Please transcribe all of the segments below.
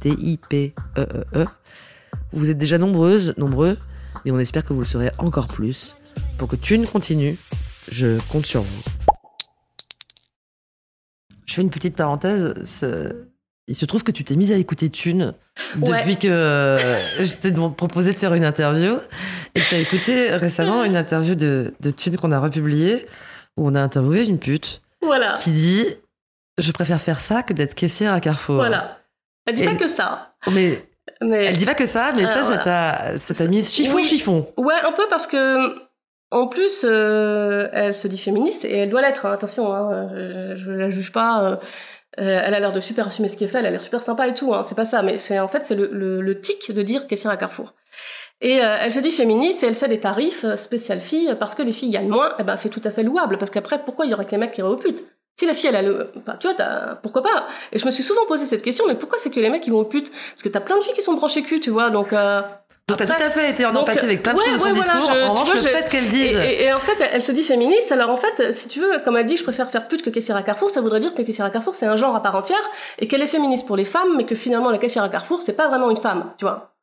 T-I-P-E-E-E. Vous êtes déjà nombreuses, nombreux, mais on espère que vous le serez encore plus. Pour que Thune continue, je compte sur vous. Je fais une petite parenthèse. ça- Il se trouve que tu t'es mise à écouter Thune depuis Ouais. que euh, je t'ai proposé de faire une interview et tu as écouté récemment une interview de, de Thune qu'on a republiée où on a interviewé une pute Voilà. qui dit Je préfère faire ça que d'être caissière à Carrefour. Voilà. Elle dit Et- pas que ça. Mais Mais elle dit pas que ça, mais Ah, ça, ça voilà. t'a ça t'a mis chiffon, Oui. chiffon. Ouais, un peu parce que, en plus, euh, elle se dit féministe et elle doit l'être. hein, attention, hein, je, je la juge pas. euh, euh, elle a l'air de super assumer ce qu'elle fait. Elle a l'air super sympa et tout. Hein, c'est pas ça, mais c'est en fait c'est le, le, le tic de dire caissière à Carrefour. Et euh, elle se dit féministe et elle fait des tarifs spécial filles parce que les filles gagnent moins. Et ben c'est tout à fait louable parce qu'après pourquoi il y aurait que les mecs qui iraient aux putes? Si la fille, elle a le, bah, tu vois, t'as- pourquoi pas? Et je me suis souvent posé cette question, mais pourquoi c'est que les mecs ils vont aux putes Parce que t'as plein de filles qui sont branchées cul, tu vois, donc. Euh, Donc t'as après- tout à fait été en donc, empathie avec plein de ouais, choses de son ouais, voilà, discours. je- en revanche, vois, le je- fait qu'elle Et, dise. et- et en fait, elle se dit féministe. Alors en fait, si tu veux, comme elle dit, je préfère faire pute que caissière à Carrefour, ça voudrait dire que caissière à Carrefour c'est un genre à part entière et qu'elle est féministe pour les femmes, mais que finalement la caissière à Carrefour c'est pas vraiment une femme, tu vois.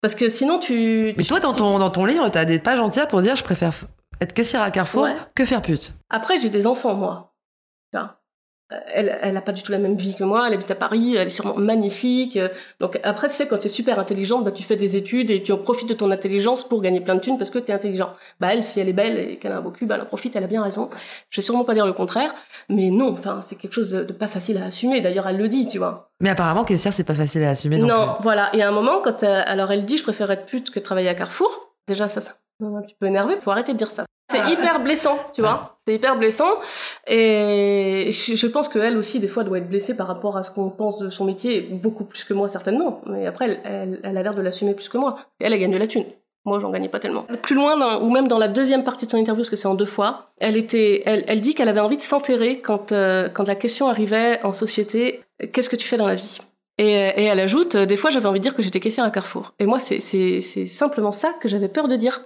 Parce que sinon tu. Mais tu- toi, dans ton, dans ton livre, t'as des pages entières pour dire Je préfère être caissière à Carrefour Ouais. que faire pute. Après, j'ai des enfants, moi. Euh, Elle, elle a pas du tout la même vie que moi. Elle habite à Paris. Elle est sûrement magnifique. Euh, Donc après, tu sais, quand tu es super intelligente, bah, tu fais des études et tu en profites de ton intelligence pour gagner plein de thunes parce que tu es intelligent. Bah elle, si elle est belle et qu'elle a un beau cul, bah, elle en profite. Elle a bien raison. Je vais sûrement pas dire le contraire, mais non. Enfin, c'est quelque chose de pas facile à assumer. D'ailleurs, elle le dit, tu vois. Mais apparemment, caissière, c'est pas facile à assumer non, Non, voilà. Et à un moment, quand euh, alors elle dit, je préfère être pute que travailler à Carrefour. Déjà, ça, ça m'a un petit peu énervé. Faut arrêter de dire ça. C'est hyper blessant, tu vois. C'est hyper blessant. Et je pense qu'elle aussi, des fois, doit être blessée par rapport à ce qu'on pense de son métier, beaucoup plus que moi, certainement. Mais après, elle, elle, elle a l'air de l'assumer plus que moi. Et elle, elle gagne de la thune. Moi, j'en gagnais pas tellement. Plus loin, dans- ou même dans la deuxième partie de son interview, parce que c'est en deux fois, elle était, elle, elle dit qu'elle avait envie de s'enterrer quand, euh, quand la question arrivait en société, qu'est-ce que tu fais dans la vie? Et, et elle ajoute, euh, des fois, j'avais envie de dire que j'étais caissière à Carrefour. Et moi, c'est simplement ça que j'avais peur de dire.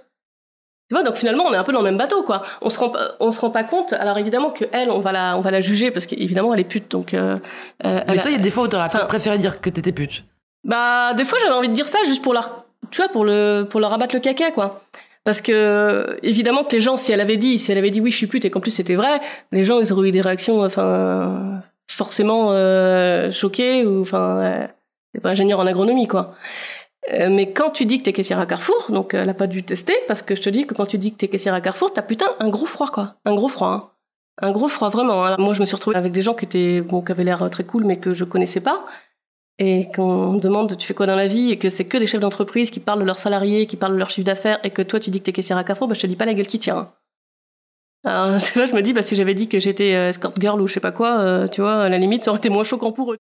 Tu vois, donc finalement, on est un peu dans le même bateau, quoi. On se rend, pas- on se rend pas compte. Alors évidemment que elle, on va la, on va la juger parce qu'évidemment, elle est pute, donc. Euh, euh, Mais elle toi, il y a des fois où t'aurais préféré dire que t'étais pute. bah, des fois, j'avais envie de dire ça juste pour leur, tu vois, pour le, pour leur abattre le caca, quoi. Parce que, évidemment, que les gens, si elle avait dit, si elle avait dit oui, je suis pute et qu'en plus c'était vrai, les gens, ils auraient eu des réactions, enfin, forcément, euh, choquées ou, enfin, euh, c'est pas ingénieur en agronomie, quoi. Euh, mais quand tu dis que t'es caissière à Carrefour, donc euh, elle a pas dû tester, parce que je te dis que quand tu dis que t'es caissière à Carrefour, t'as putain un gros froid, quoi. Un gros froid, hein. Un gros froid, vraiment. hein. Moi, je me suis retrouvée avec des gens qui étaient, bon, qui avaient l'air euh, très cool, mais que je connaissais pas. Et qu'on me demande tu fais quoi dans la vie? Et que c'est que des chefs d'entreprise qui parlent de leurs salariés, qui parlent de leur chiffre d'affaires et que toi tu dis que t'es caissière à Carrefour, bah je te dis pas la gueule qui tient. hein. Alors, vois, je me dis, bah si j'avais dit que j'étais escort girl ou je sais pas quoi, tu vois, à la limite, ça aurait été moins choquant pour eux.